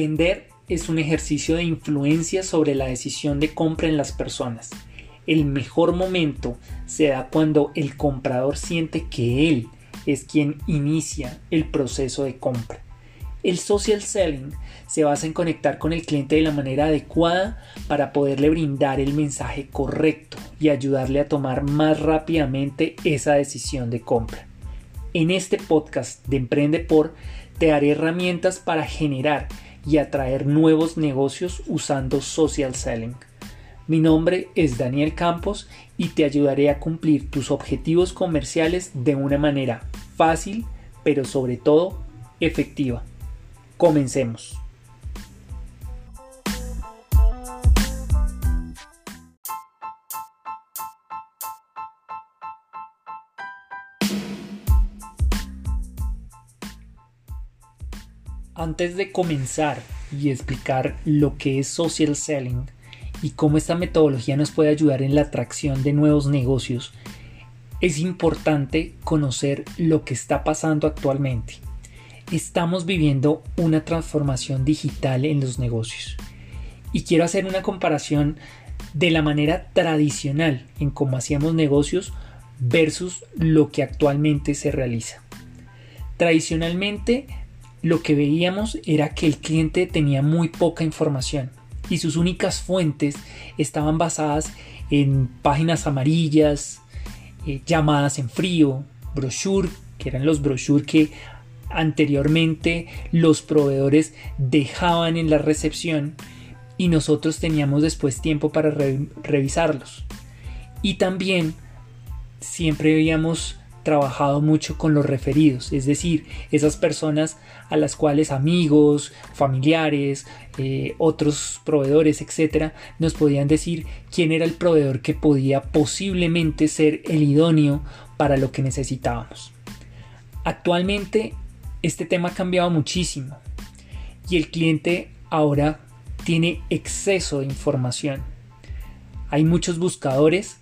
Vender es un ejercicio de influencia sobre la decisión de compra en las personas. El mejor momento se da cuando el comprador siente que él es quien inicia el proceso de compra. El social selling se basa en conectar con el cliente de la manera adecuada para poderle brindar el mensaje correcto y ayudarle a tomar más rápidamente esa decisión de compra. En este podcast de Emprende por te daré herramientas para generar y atraer nuevos negocios usando social selling. Mi nombre es Daniel Campos y te ayudaré a cumplir tus objetivos comerciales de una manera fácil, pero sobre todo efectiva. Comencemos. Antes de comenzar y explicar lo que es social selling y cómo esta metodología nos puede ayudar en la atracción de nuevos negocios, es importante conocer lo que está pasando actualmente. Estamos viviendo una transformación digital en los negocios. Y quiero hacer una comparación de la manera tradicional en cómo hacíamos negocios versus lo que actualmente se realiza. Tradicionalmente lo que veíamos era que el cliente tenía muy poca información y sus únicas fuentes estaban basadas en páginas amarillas, eh, llamadas en frío, brochure, que eran los brochures que anteriormente los proveedores dejaban en la recepción y nosotros teníamos después tiempo para revisarlos. Y también siempre veíamos trabajado mucho con los referidos, es decir, esas personas a las cuales amigos, familiares, eh, otros proveedores, etcétera, nos podían decir quién era el proveedor que podía posiblemente ser el idóneo para lo que necesitábamos. Actualmente este tema ha cambiado muchísimo y el cliente ahora tiene exceso de información. Hay muchos buscadores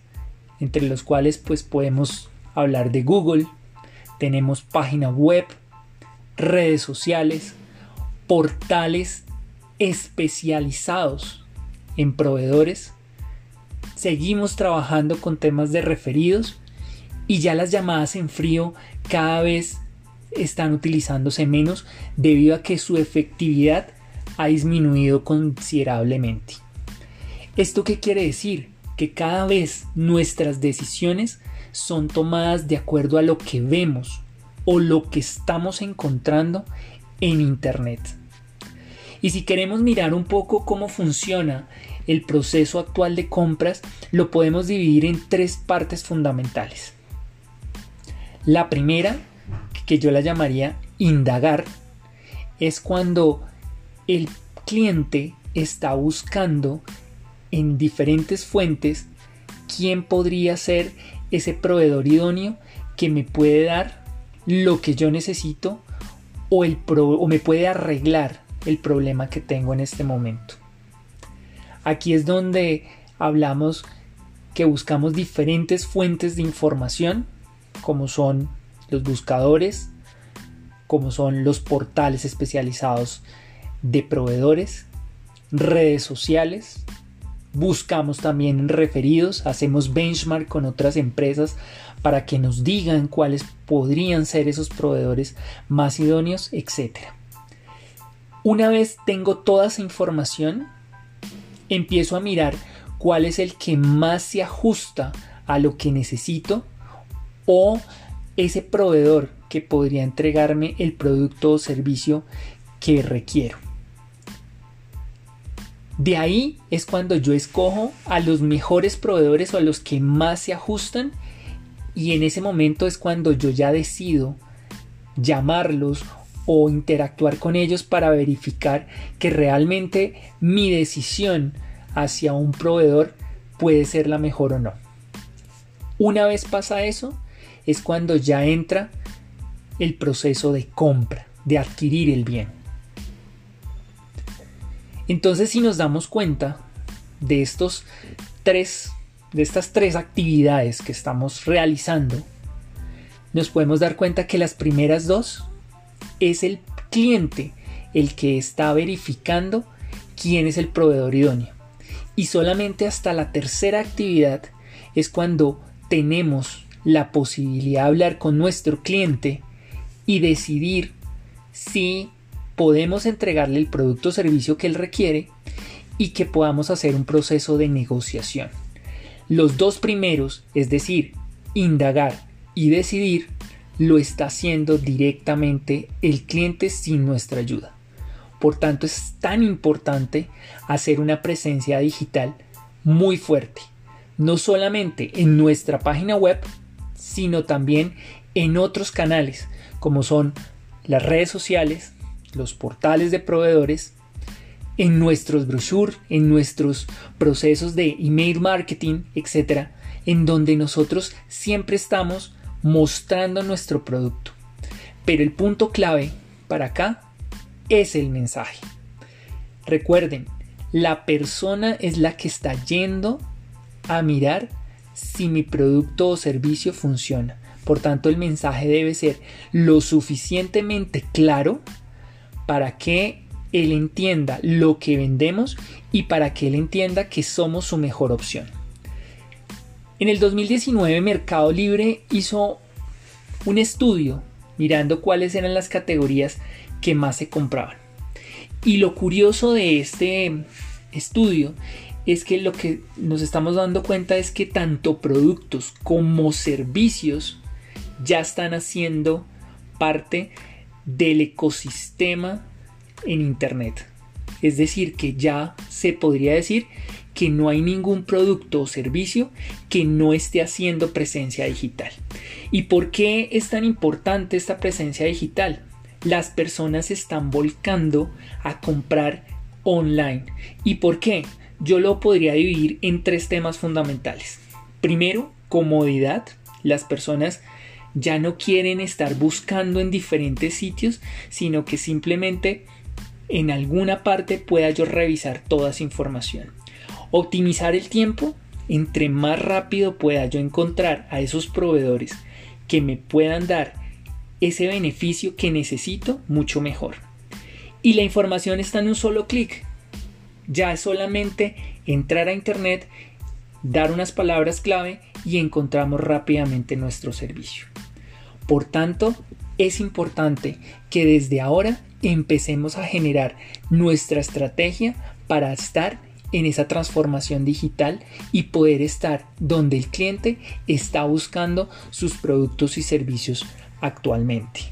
entre los cuales pues podemos hablar de Google, tenemos página web, redes sociales, portales especializados en proveedores. Seguimos trabajando con temas de referidos y ya las llamadas en frío cada vez están utilizándose menos debido a que su efectividad ha disminuido considerablemente. ¿Esto qué quiere decir? Que cada vez nuestras decisiones son tomadas de acuerdo a lo que vemos o lo que estamos encontrando en Internet. Y si queremos mirar un poco cómo funciona el proceso actual de compras, lo podemos dividir en tres partes fundamentales. La primera, que yo la llamaría indagar, es cuando el cliente está buscando en diferentes fuentes quién podría ser ese proveedor idóneo que me puede dar lo que yo necesito o, el o me puede arreglar el problema que tengo en este momento. Aquí es donde hablamos que buscamos diferentes fuentes de información, como son los buscadores, como son los portales especializados de proveedores, redes sociales, Buscamos también referidos, hacemos benchmark con otras empresas para que nos digan cuáles podrían ser esos proveedores más idóneos, etc. Una vez tengo toda esa información, empiezo a mirar cuál es el que más se ajusta a lo que necesito o ese proveedor que podría entregarme el producto o servicio que requiero. De ahí es cuando yo escojo a los mejores proveedores o a los que más se ajustan y en ese momento es cuando yo ya decido llamarlos o interactuar con ellos para verificar que realmente mi decisión hacia un proveedor puede ser la mejor o no. Una vez pasa eso, es cuando ya entra el proceso de compra, de adquirir el bien. Entonces, si nos damos cuenta de estos tres, de estas tres actividades que estamos realizando, nos podemos dar cuenta que las primeras dos es el cliente el que está verificando quién es el proveedor idóneo. Y solamente hasta la tercera actividad es cuando tenemos la posibilidad de hablar con nuestro cliente y decidir si podemos entregarle el producto o servicio que él requiere y que podamos hacer un proceso de negociación. Los dos primeros, es decir, indagar y decidir, lo está haciendo directamente el cliente sin nuestra ayuda. Por tanto, es tan importante hacer una presencia digital muy fuerte, no solamente en nuestra página web, sino también en otros canales, como son las redes sociales, los portales de proveedores, en nuestros brochures, en nuestros procesos de email marketing, etc., en donde nosotros siempre estamos mostrando nuestro producto. Pero el punto clave para acá es el mensaje. Recuerden, la persona es la que está yendo a mirar si mi producto o servicio funciona. Por tanto, el mensaje debe ser lo suficientemente claro para que él entienda lo que vendemos y para que él entienda que somos su mejor opción. En el 2019 Mercado Libre hizo un estudio mirando cuáles eran las categorías que más se compraban. Y lo curioso de este estudio es que lo que nos estamos dando cuenta es que tanto productos como servicios ya están haciendo parte del ecosistema en Internet. Es decir, que ya se podría decir que no hay ningún producto o servicio que no esté haciendo presencia digital. ¿Y por qué es tan importante esta presencia digital? Las personas se están volcando a comprar online. ¿Y por qué? Yo lo podría dividir en tres temas fundamentales. Primero, comodidad. Las personas ya no quieren estar buscando en diferentes sitios, sino que simplemente en alguna parte pueda yo revisar toda esa información. Optimizar el tiempo, entre más rápido pueda yo encontrar a esos proveedores que me puedan dar ese beneficio que necesito, mucho mejor. Y la información está en un solo clic. Ya es solamente entrar a internet, dar unas palabras clave y encontramos rápidamente nuestro servicio. Por tanto, es importante que desde ahora empecemos a generar nuestra estrategia para estar en esa transformación digital y poder estar donde el cliente está buscando sus productos y servicios actualmente.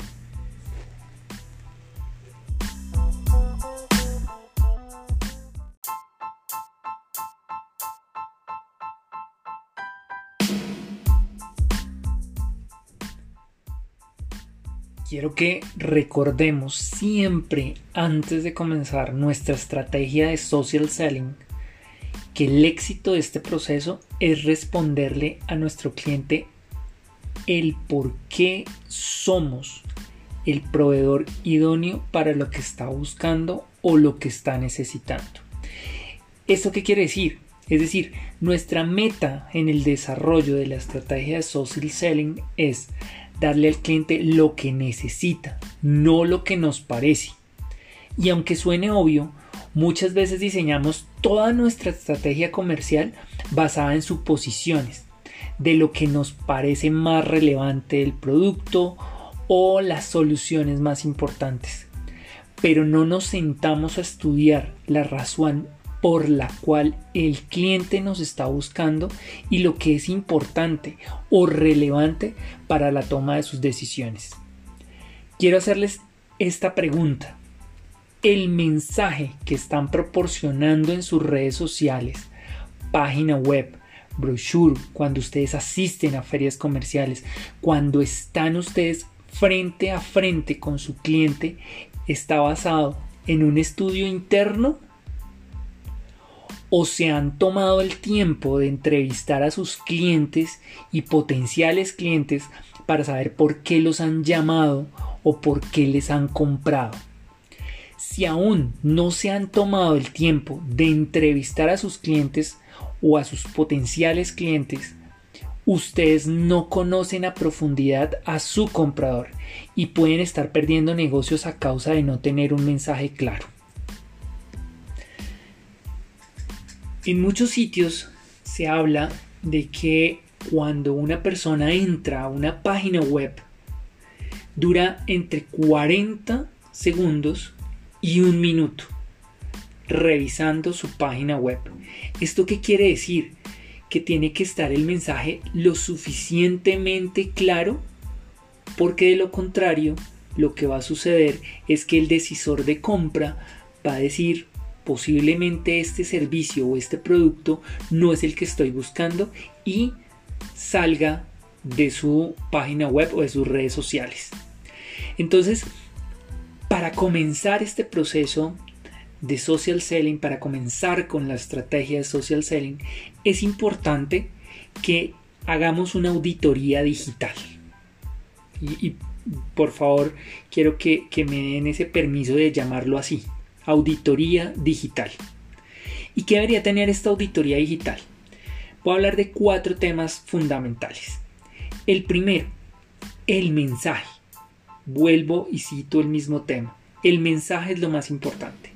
Quiero que recordemos siempre antes de comenzar nuestra estrategia de social selling que el éxito de este proceso es responderle a nuestro cliente el por qué somos el proveedor idóneo para lo que está buscando o lo que está necesitando. ¿Esto qué quiere decir? Es decir, nuestra meta en el desarrollo de la estrategia de social selling es darle al cliente lo que necesita, no lo que nos parece. Y aunque suene obvio, muchas veces diseñamos toda nuestra estrategia comercial basada en suposiciones de lo que nos parece más relevante del producto o las soluciones más importantes. Pero no nos sentamos a estudiar la razón por la cual el cliente nos está buscando y lo que es importante o relevante para la toma de sus decisiones. Quiero hacerles esta pregunta. ¿El mensaje que están proporcionando en sus redes sociales, página web, brochure, cuando ustedes asisten a ferias comerciales, cuando están ustedes frente a frente con su cliente, está basado en un estudio interno o se han tomado el tiempo de entrevistar a sus clientes y potenciales clientes para saber por qué los han llamado o por qué les han comprado. Si aún no se han tomado el tiempo de entrevistar a sus clientes o a sus potenciales clientes ustedes no conocen a profundidad a su comprador y pueden estar perdiendo negocios a causa de no tener un mensaje claro. En muchos sitios se habla de que cuando una persona entra a una página web dura entre 40 segundos y un minuto revisando su página web. ¿Esto qué quiere decir? Que tiene que estar el mensaje lo suficientemente claro porque de lo contrario lo que va a suceder es que el decisor de compra va a decir posiblemente este servicio o este producto no es el que estoy buscando y salga de su página web o de sus redes sociales. Entonces, para comenzar este proceso de social selling, para comenzar con la estrategia de social selling, es importante que hagamos una auditoría digital. Y, por favor, quiero que, que me den ese permiso de llamarlo así, auditoría digital. ¿Y qué debería tener esta auditoría digital? Voy a hablar de cuatro temas fundamentales. El primero, el mensaje. Vuelvo y cito el mismo tema. El mensaje es lo más importante.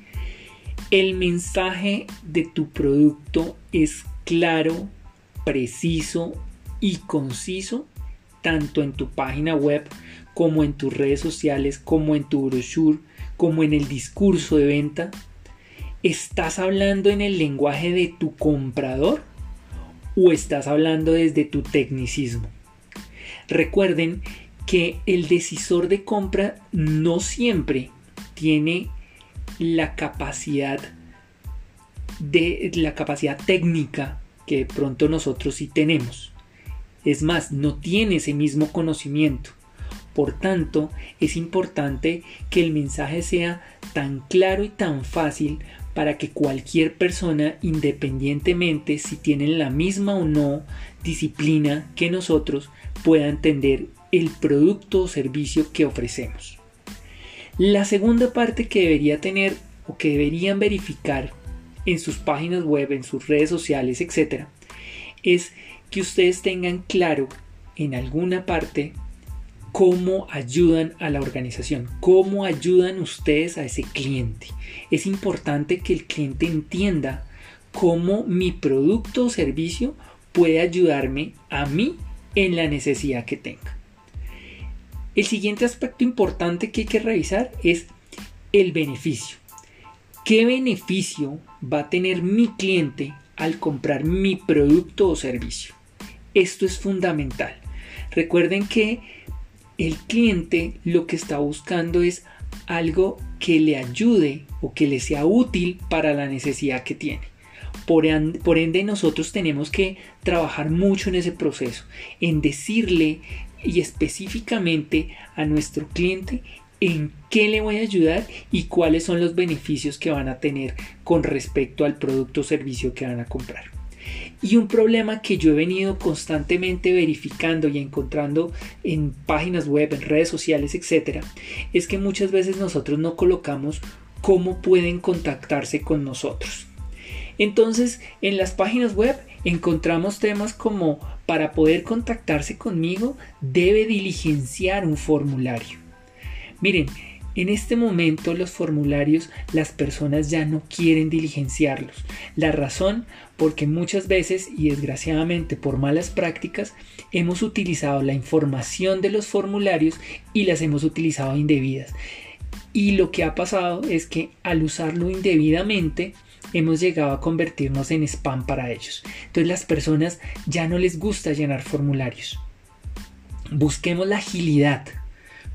El mensaje de tu producto es claro, preciso y conciso, tanto en tu página web como en tus redes sociales, como en tu brochure, como en el discurso de venta. ¿Estás hablando en el lenguaje de tu comprador o estás hablando desde tu tecnicismo? Recuerden que el decisor de compra no siempre tiene la capacidad de la capacidad técnica que de pronto nosotros sí tenemos. Es más, no tiene ese mismo conocimiento. Por tanto, es importante que el mensaje sea tan claro y tan fácil para que cualquier persona, independientemente si tienen la misma o no disciplina que nosotros, pueda entender el producto o servicio que ofrecemos. La segunda parte que debería tener o que deberían verificar en sus páginas web, en sus redes sociales, etc., es que ustedes tengan claro en alguna parte cómo ayudan a la organización, cómo ayudan ustedes a ese cliente. Es importante que el cliente entienda cómo mi producto o servicio puede ayudarme a mí en la necesidad que tenga. El siguiente aspecto importante que hay que revisar es el beneficio. ¿Qué beneficio va a tener mi cliente al comprar mi producto o servicio? Esto es fundamental. Recuerden que el cliente lo que está buscando es algo que le ayude o que le sea útil para la necesidad que tiene. Por, ende, nosotros tenemos que trabajar mucho en ese proceso, en decirle y específicamente a nuestro cliente en qué le voy a ayudar y cuáles son los beneficios que van a tener con respecto al producto o servicio que van a comprar. Y un problema que yo he venido constantemente verificando y encontrando en páginas web, en redes sociales, etcétera, es que muchas veces nosotros no colocamos cómo pueden contactarse con nosotros. Entonces, en las páginas web encontramos temas como para poder contactarse conmigo debe diligenciar un formulario. Miren, en este momento los formularios las personas ya no quieren diligenciarlos. La razón porque muchas veces y desgraciadamente por malas prácticas hemos utilizado la información de los formularios y las hemos utilizado indebidas. Y lo que ha pasado es que al usarlo indebidamente hemos llegado a convertirnos en spam para ellos. Entonces las personas ya no les gusta llenar formularios. Busquemos la agilidad,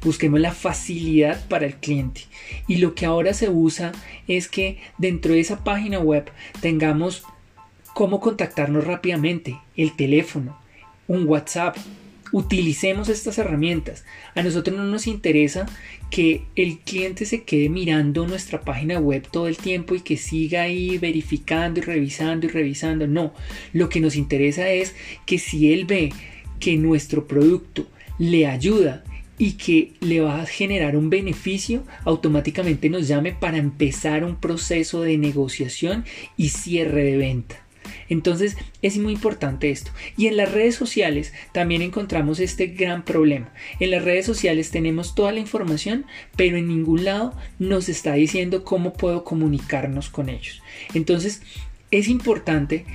busquemos la facilidad para el cliente. Y lo que ahora se usa es que dentro de esa página web tengamos cómo contactarnos rápidamente, el teléfono, un WhatsApp, utilicemos estas herramientas. A nosotros no nos interesa que el cliente se quede mirando nuestra página web todo el tiempo y que siga ahí verificando y revisando y revisando. No, lo que nos interesa es que si él ve que nuestro producto le ayuda y que le va a generar un beneficio, automáticamente nos llame para empezar un proceso de negociación y cierre de venta. Entonces es muy importante esto. Y en las redes sociales también encontramos este gran problema. En las redes sociales tenemos toda la información, pero en ningún lado nos está diciendo cómo puedo comunicarnos con ellos. Entonces es importante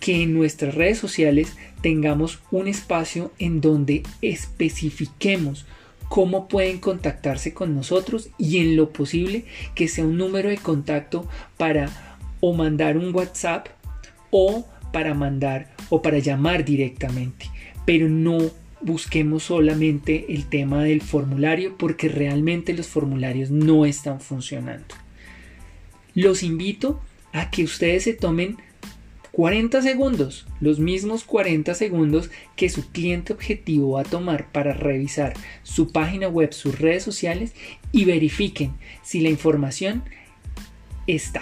que en nuestras redes sociales tengamos un espacio en donde especifiquemos cómo pueden contactarse con nosotros y en lo posible que sea un número de contacto para o mandar un WhatsApp o para mandar o para llamar directamente, pero no busquemos solamente el tema del formulario porque realmente los formularios no están funcionando. Los invito a que ustedes se tomen 40 segundos, los mismos 40 segundos que su cliente objetivo va a tomar para revisar su página web, sus redes sociales y verifiquen si la información está.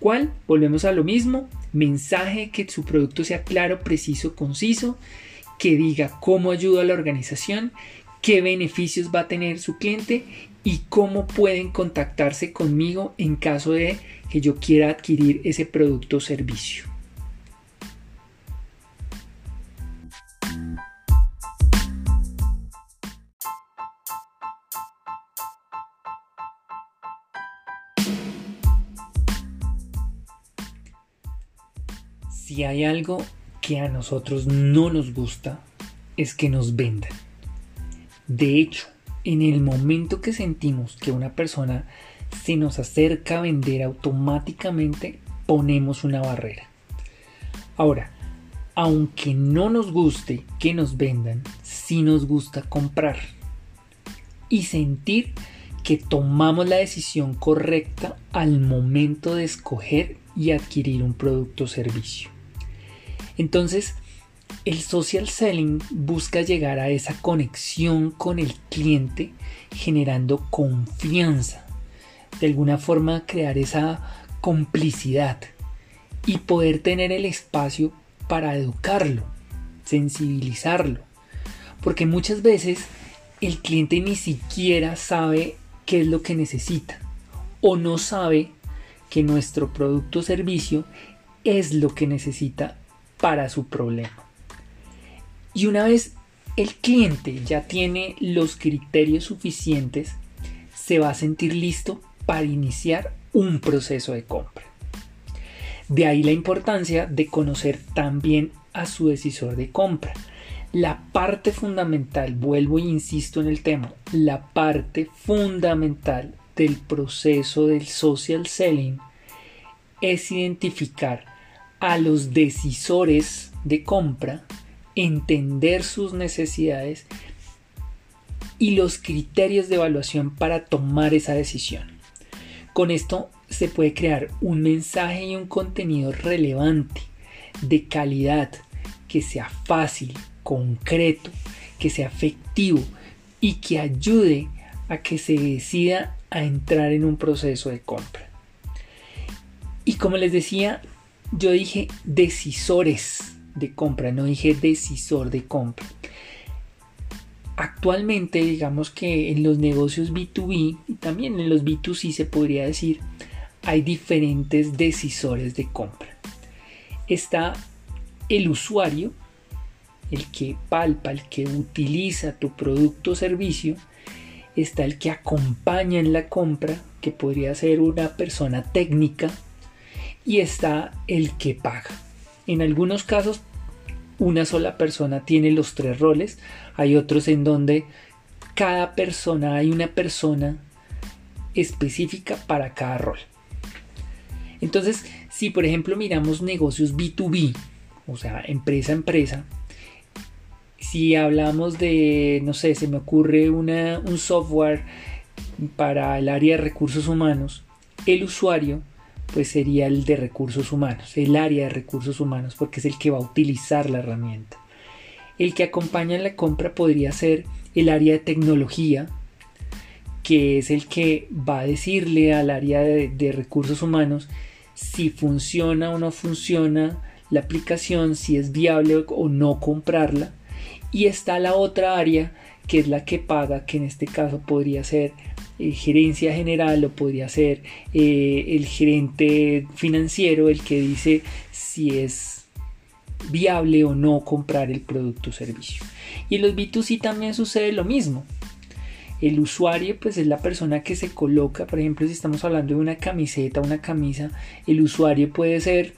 ¿Cuál? Volvemos a lo mismo, mensaje que su producto sea claro, preciso, conciso, que diga cómo ayuda a la organización, qué beneficios va a tener su cliente y cómo pueden contactarse conmigo en caso de que yo quiera adquirir ese producto o servicio. Si hay algo que a nosotros no nos gusta, es que nos vendan. De hecho, en el momento que sentimos que una persona se nos acerca a vender automáticamente, ponemos una barrera. Ahora, aunque no nos guste que nos vendan, sí nos gusta comprar y sentir que tomamos la decisión correcta al momento de escoger y adquirir un producto o servicio. Entonces, el social selling busca llegar a esa conexión con el cliente generando confianza. De alguna forma crear esa complicidad y poder tener el espacio para educarlo, sensibilizarlo. Porque muchas veces el cliente ni siquiera sabe qué es lo que necesita o no sabe que nuestro producto o servicio es lo que necesita para su problema. Y una vez el cliente ya tiene los criterios suficientes, se va a sentir listo para iniciar un proceso de compra. De ahí la importancia de conocer también a su decisor de compra. La parte fundamental, vuelvo e insisto en el tema, la parte fundamental del proceso del social selling es identificar a los decisores de compra entender sus necesidades y los criterios de evaluación para tomar esa decisión. Con esto se puede crear un mensaje y un contenido relevante, de calidad, que sea fácil, concreto, que sea efectivo y que ayude a que se decida a entrar en un proceso de compra. Y como les decía, yo dije decisores de compra, no dije decisor de compra. Actualmente, digamos que en los negocios B2B y también en los B2C se podría decir, hay diferentes decisores de compra. Está el usuario, el que palpa, el que utiliza tu producto o servicio. Está el que acompaña en la compra, que podría ser una persona técnica y está el que paga. En algunos casos una sola persona tiene los tres roles, hay otros en donde cada persona, hay una persona específica para cada rol. Entonces, si por ejemplo miramos negocios B2B, o sea, empresa a empresa, si hablamos de, no sé, se me ocurre una, un software para el área de recursos humanos, el usuario pues sería el de recursos humanos, el área de recursos humanos, porque es el que va a utilizar la herramienta. El que acompaña en la compra podría ser el área de tecnología, que es el que va a decirle al área de, de recursos humanos si funciona o no funciona la aplicación, si es viable o no comprarla. Y está la otra área que es la que paga, que en este caso podría ser eh, gerencia general o podría ser eh, el gerente financiero el que dice si es viable o no comprar el producto o servicio. Y en los B2C también sucede lo mismo. El usuario pues es la persona que se coloca, por ejemplo, si estamos hablando de una camiseta, una camisa, el usuario puede ser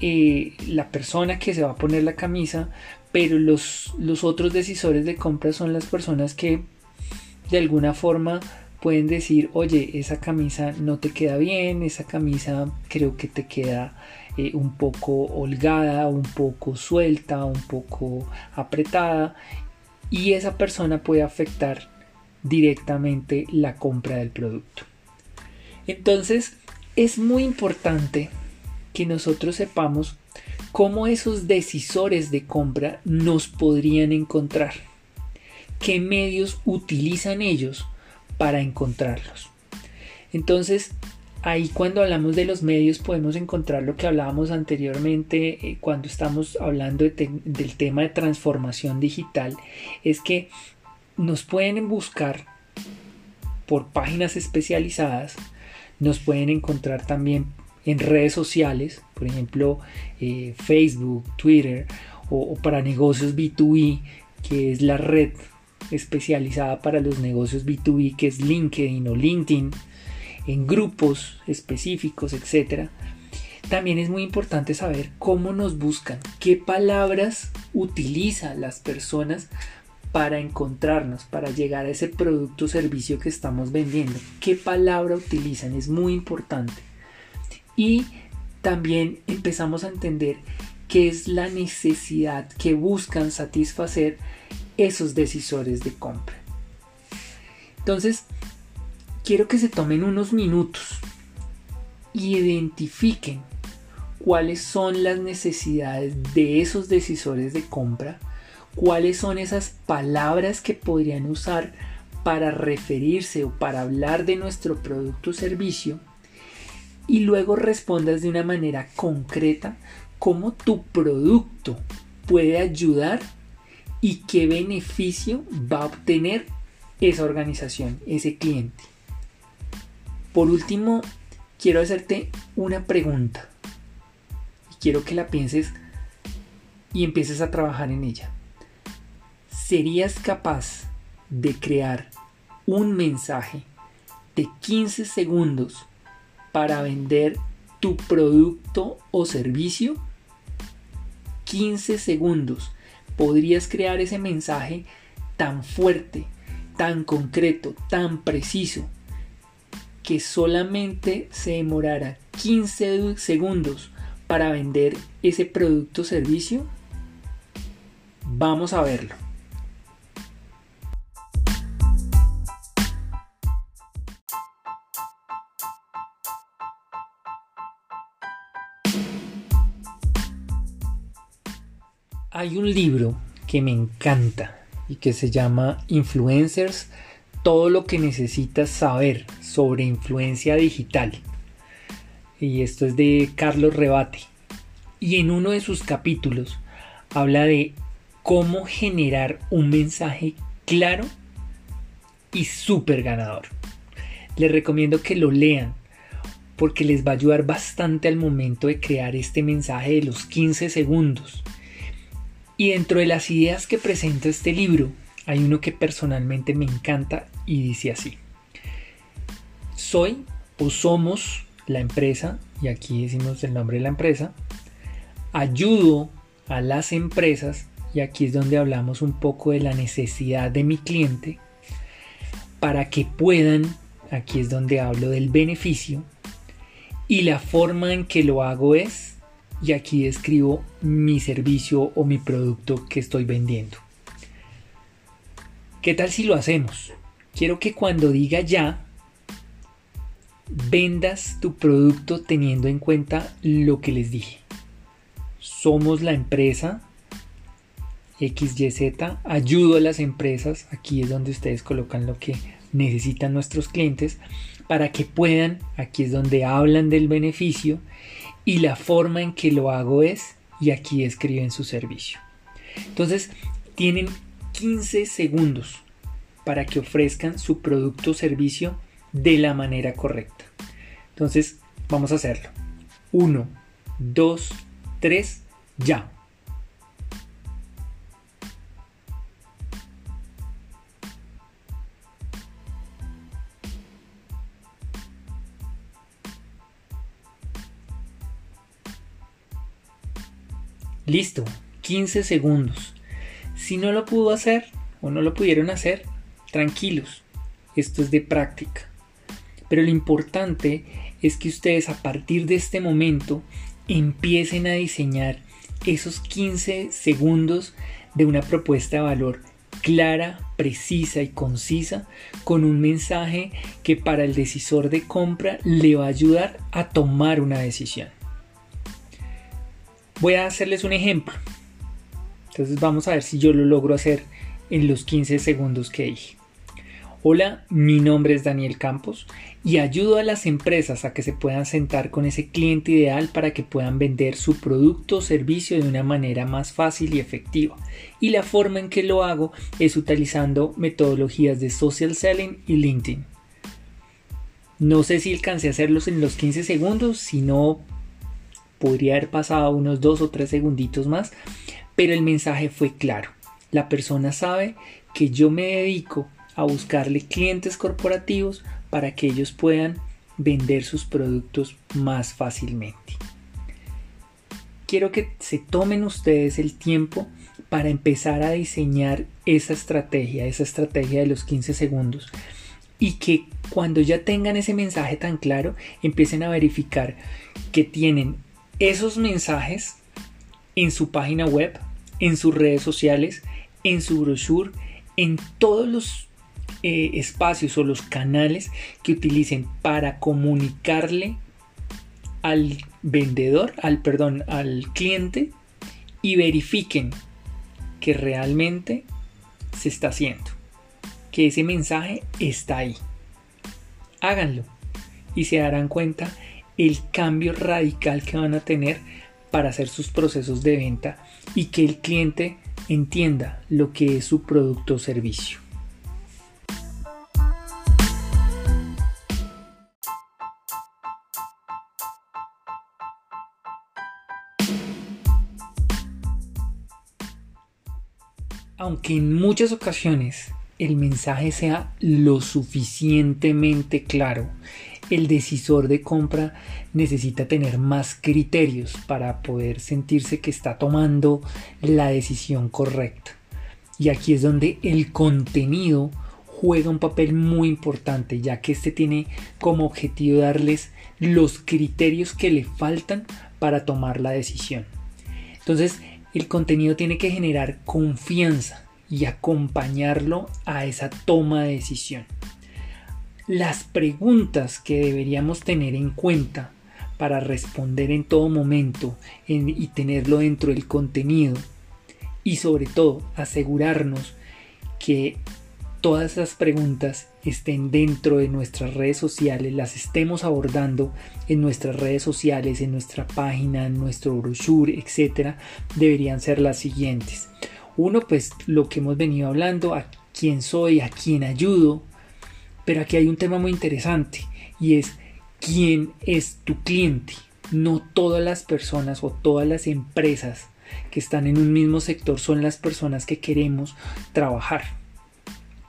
eh, la persona que se va a poner la camisa, pero los, los otros decisores de compra son las personas que de alguna forma pueden decir, oye, esa camisa no te queda bien, esa camisa creo que te queda eh, un poco holgada, un poco suelta, un poco apretada y esa persona puede afectar directamente la compra del producto. Entonces es muy importante que nosotros sepamos cómo esos decisores de compra nos podrían encontrar, qué medios utilizan ellos para encontrarlos. Entonces, ahí cuando hablamos de los medios podemos encontrar lo que hablábamos anteriormente eh, cuando estamos hablando del tema de transformación digital, es que nos pueden buscar por páginas especializadas, nos pueden encontrar también en redes sociales, por ejemplo eh, Facebook, Twitter o, para negocios B2B, que es la red especializada para los negocios B2B, que es LinkedIn o LinkedIn, en grupos específicos, etc. También es muy importante saber cómo nos buscan, qué palabras utilizan las personas para encontrarnos, para llegar a ese producto o servicio que estamos vendiendo. ¿Qué palabra utilizan? Es muy importante. Y también empezamos a entender qué es la necesidad que buscan satisfacer esos decisores de compra. Entonces, quiero que se tomen unos minutos y identifiquen cuáles son las necesidades de esos decisores de compra cuáles son esas palabras que podrían usar para referirse o para hablar de nuestro producto o servicio y luego respondas de una manera concreta cómo tu producto puede ayudar y qué beneficio va a obtener esa organización, ese cliente. Por último, quiero hacerte una pregunta y quiero que la pienses y empieces a trabajar en ella. ¿Serías capaz de crear un mensaje de 15 segundos para vender tu producto o servicio? 15 segundos. Podrías crear ese mensaje tan fuerte, tan concreto, tan preciso, que solamente se demorara 15 segundos para vender ese producto o servicio? Vamos a verlo. Hay un libro que me encanta y que se llama Influencers, todo lo que necesitas saber sobre influencia digital. Y esto es de Carlos Rebate. Y en uno de sus capítulos habla de cómo generar un mensaje claro y súper ganador. Les recomiendo que lo lean porque les va a ayudar bastante al momento de crear este mensaje de los 15 segundos y dentro de las ideas que presenta este libro, hay uno que personalmente me encanta y dice así. Soy o somos la empresa, y aquí decimos el nombre de la empresa, ayudo a las empresas, y aquí es donde hablamos un poco de la necesidad de mi cliente, para que puedan, aquí es donde hablo del beneficio, y la forma en que lo hago es y aquí escribo mi servicio o mi producto que estoy vendiendo. ¿Qué tal si lo hacemos? Quiero que cuando diga ya, vendas tu producto teniendo en cuenta lo que les dije. Somos la empresa XYZ, ayudo a las empresas, aquí es donde ustedes colocan lo que necesitan nuestros clientes, para que puedan, aquí es donde hablan del beneficio y la forma en que lo hago es, y aquí escriben su servicio. Entonces, tienen 15 segundos para que ofrezcan su producto o servicio de la manera correcta. Entonces, vamos a hacerlo. 1, 2, 3, ya. Listo, 15 segundos. Si no lo pudo hacer o no lo pudieron hacer, tranquilos, esto es de práctica. Pero lo importante es que ustedes a partir de este momento empiecen a diseñar esos 15 segundos de una propuesta de valor clara, precisa y concisa con un mensaje que para el decisor de compra le va a ayudar a tomar una decisión. Voy a hacerles un ejemplo. Entonces vamos a ver si yo lo logro hacer en los 15 segundos que dije. Hola, mi nombre es Daniel Campos y ayudo a las empresas a que se puedan sentar con ese cliente ideal para que puedan vender su producto o servicio de una manera más fácil y efectiva. Y la forma en que lo hago es utilizando metodologías de social selling y LinkedIn. No sé si alcancé a hacerlos en los 15 segundos, si no podría haber pasado unos dos o tres segunditos más, pero el mensaje fue claro. La persona sabe que yo me dedico a buscarle clientes corporativos para que ellos puedan vender sus productos más fácilmente. Quiero que se tomen ustedes el tiempo para empezar a diseñar esa estrategia, esa estrategia de los 15 segundos y que cuando ya tengan ese mensaje tan claro empiecen a verificar que tienen esos mensajes en su página web, en sus redes sociales, en su brochure, en todos los eh, espacios o los canales que utilicen para comunicarle al vendedor, al perdón, al cliente y verifiquen que realmente se está haciendo, que ese mensaje está ahí. Háganlo y se darán cuenta el cambio radical que van a tener para hacer sus procesos de venta y que el cliente entienda lo que es su producto o servicio. Aunque en muchas ocasiones el mensaje sea lo suficientemente claro el decisor de compra necesita tener más criterios para poder sentirse que está tomando la decisión correcta. Y aquí es donde el contenido juega un papel muy importante, ya que este tiene como objetivo darles los criterios que le faltan para tomar la decisión. Entonces, el contenido tiene que generar confianza y acompañarlo a esa toma de decisión las preguntas que deberíamos tener en cuenta para responder en todo momento y tenerlo dentro del contenido y sobre todo asegurarnos que todas esas preguntas estén dentro de nuestras redes sociales, las estemos abordando en nuestras redes sociales, en nuestra página, en nuestro brochure, etcétera, deberían ser las siguientes. Uno, pues lo que hemos venido hablando, a quién soy, a quién ayudo, pero aquí hay un tema muy interesante y es quién es tu cliente. No todas las personas o todas las empresas que están en un mismo sector son las personas que queremos trabajar.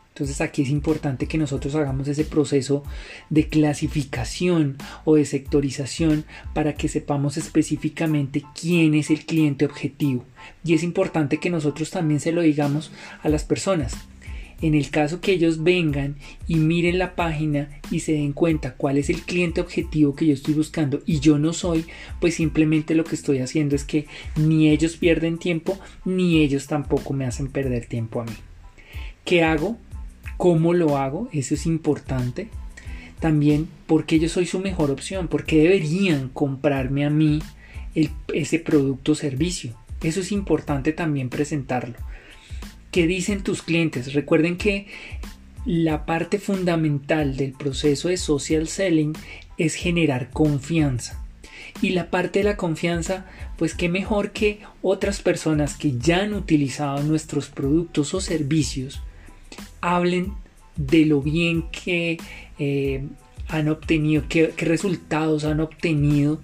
Entonces aquí es importante que nosotros hagamos ese proceso de clasificación o de sectorización para que sepamos específicamente quién es el cliente objetivo. Y es importante que nosotros también se lo digamos a las personas en el caso que ellos vengan y miren la página y se den cuenta cuál es el cliente objetivo que yo estoy buscando y yo no soy, pues simplemente lo que estoy haciendo es que ni ellos pierden tiempo ni ellos tampoco me hacen perder tiempo a mí. ¿Qué hago? ¿Cómo lo hago? Eso es importante. También porque yo soy su mejor opción, porque deberían comprarme a mí ese producto o servicio. Eso es importante también presentarlo. ¿Qué dicen tus clientes? Recuerden que la parte fundamental del proceso de social selling es generar confianza. Y la parte de la confianza, pues qué mejor que otras personas que ya han utilizado nuestros productos o servicios hablen de lo bien que eh, han obtenido, qué resultados han obtenido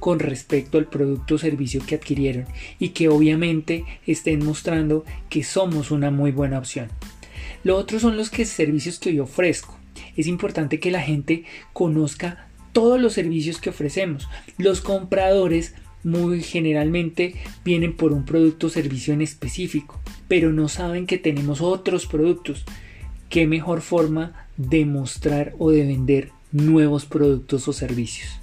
con respecto al producto o servicio que adquirieron y que obviamente estén mostrando que somos una muy buena opción. Lo otro son los que, servicios que yo ofrezco. Es importante que la gente conozca todos los servicios que ofrecemos. Los compradores muy generalmente vienen por un producto o servicio en específico, pero no saben que tenemos otros productos. ¿Qué mejor forma de mostrar o de vender nuevos productos o servicios?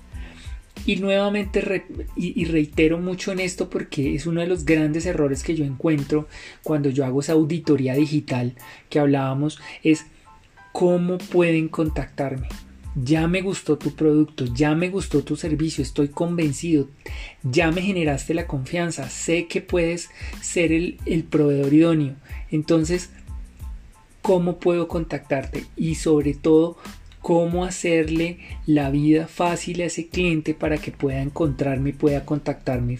Y nuevamente y, reitero mucho en esto porque es uno de los grandes errores que yo encuentro cuando yo hago esa auditoría digital que hablábamos es cómo pueden contactarme ya me gustó tu producto, ya me gustó tu servicio, estoy convencido, ya me generaste la confianza, sé que puedes ser el, proveedor idóneo. Entonces, ¿cómo puedo contactarte? Y sobre todo, cómo hacerle la vida fácil a ese cliente para que pueda encontrarme y pueda contactarme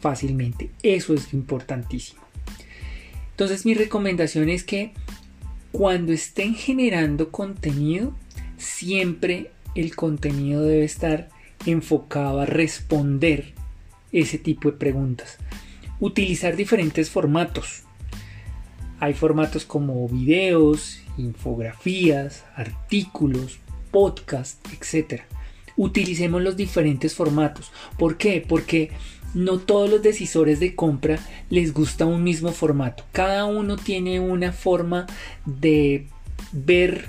fácilmente. Eso es importantísimo. Entonces mi recomendación es que cuando estén generando contenido, siempre el contenido debe estar enfocado a responder ese tipo de preguntas. Utilizar diferentes formatos. Hay formatos como videos, infografías, artículos, podcast, etc. Utilicemos los diferentes formatos. ¿Por qué? Porque no todos los decisores de compra les gusta un mismo formato. Cada uno tiene una forma de ver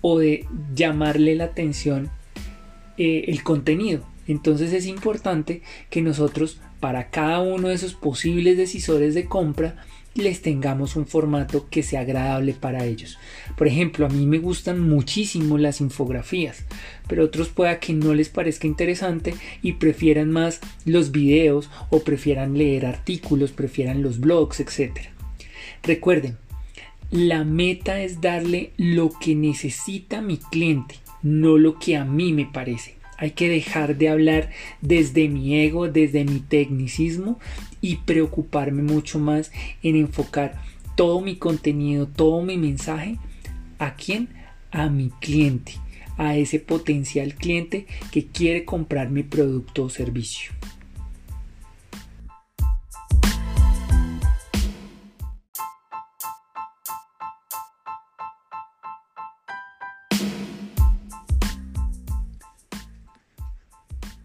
o de llamarle la atención eh, el contenido. Entonces es importante que nosotros para cada uno de esos posibles decisores de compra les tengamos un formato que sea agradable para ellos. Por ejemplo, a mí me gustan muchísimo las infografías, pero otros pueda que no les parezca interesante y prefieran más los videos o prefieran leer artículos, prefieran los blogs, etc. Recuerden, la meta es darle lo que necesita mi cliente, no lo que a mí me parece. Hay que dejar de hablar desde mi ego, desde mi tecnicismo y preocuparme mucho más en enfocar todo mi contenido, todo mi mensaje a quién? A mi cliente, a ese potencial cliente que quiere comprar mi producto o servicio.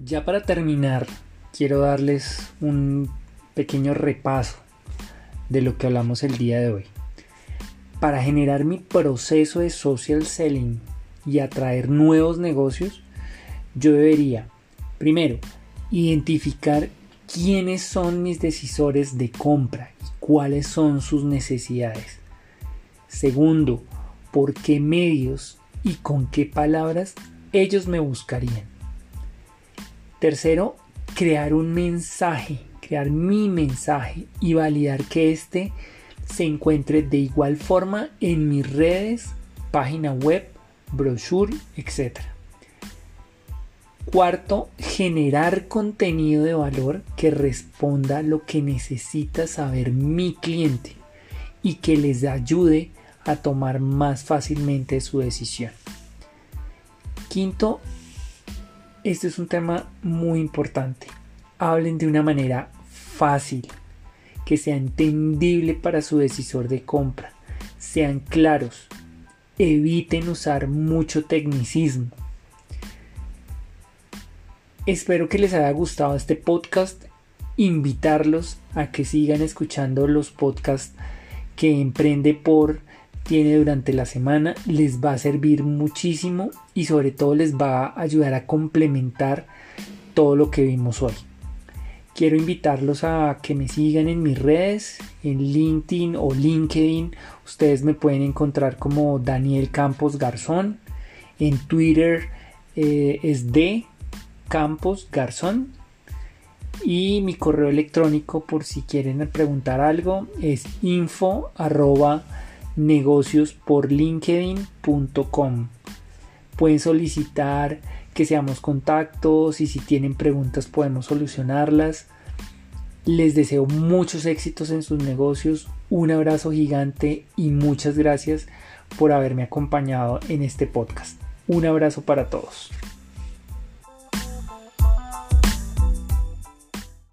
Ya para terminar, quiero darles un pequeño repaso de lo que hablamos el día de hoy. Para generar mi proceso de social selling y atraer nuevos negocios, yo debería, primero, identificar quiénes son mis decisores de compra y cuáles son sus necesidades. Segundo, por qué medios y con qué palabras ellos me buscarían. Tercero, crear un mensaje, crear mi mensaje y validar que éste se encuentre de igual forma en mis redes, página web, brochure, etc. Cuarto, generar contenido de valor que responda lo que necesita saber mi cliente y que les ayude a tomar más fácilmente su decisión. Quinto, este es un tema muy importante. Hablen de una manera fácil, que sea entendible para su decisor de compra. Sean claros. Eviten usar mucho tecnicismo. Espero que les haya gustado este podcast. Invitarlos a que sigan escuchando los podcasts que Emprende por tiene durante la semana les va a servir muchísimo y sobre todo les va a ayudar a complementar todo lo que vimos hoy. Quiero invitarlos a que me sigan en mis redes, en LinkedIn o LinkedIn. Ustedes me pueden encontrar como Daniel Campos Garzón. En Twitter eh, es de Campos Garzón. Y mi correo electrónico por si quieren preguntar algo es info negocios por linkedin.com. Pueden solicitar que seamos contactos y si tienen preguntas podemos solucionarlas. Les deseo muchos éxitos en sus negocios, un abrazo gigante y muchas gracias por haberme acompañado en este podcast. Un abrazo para todos.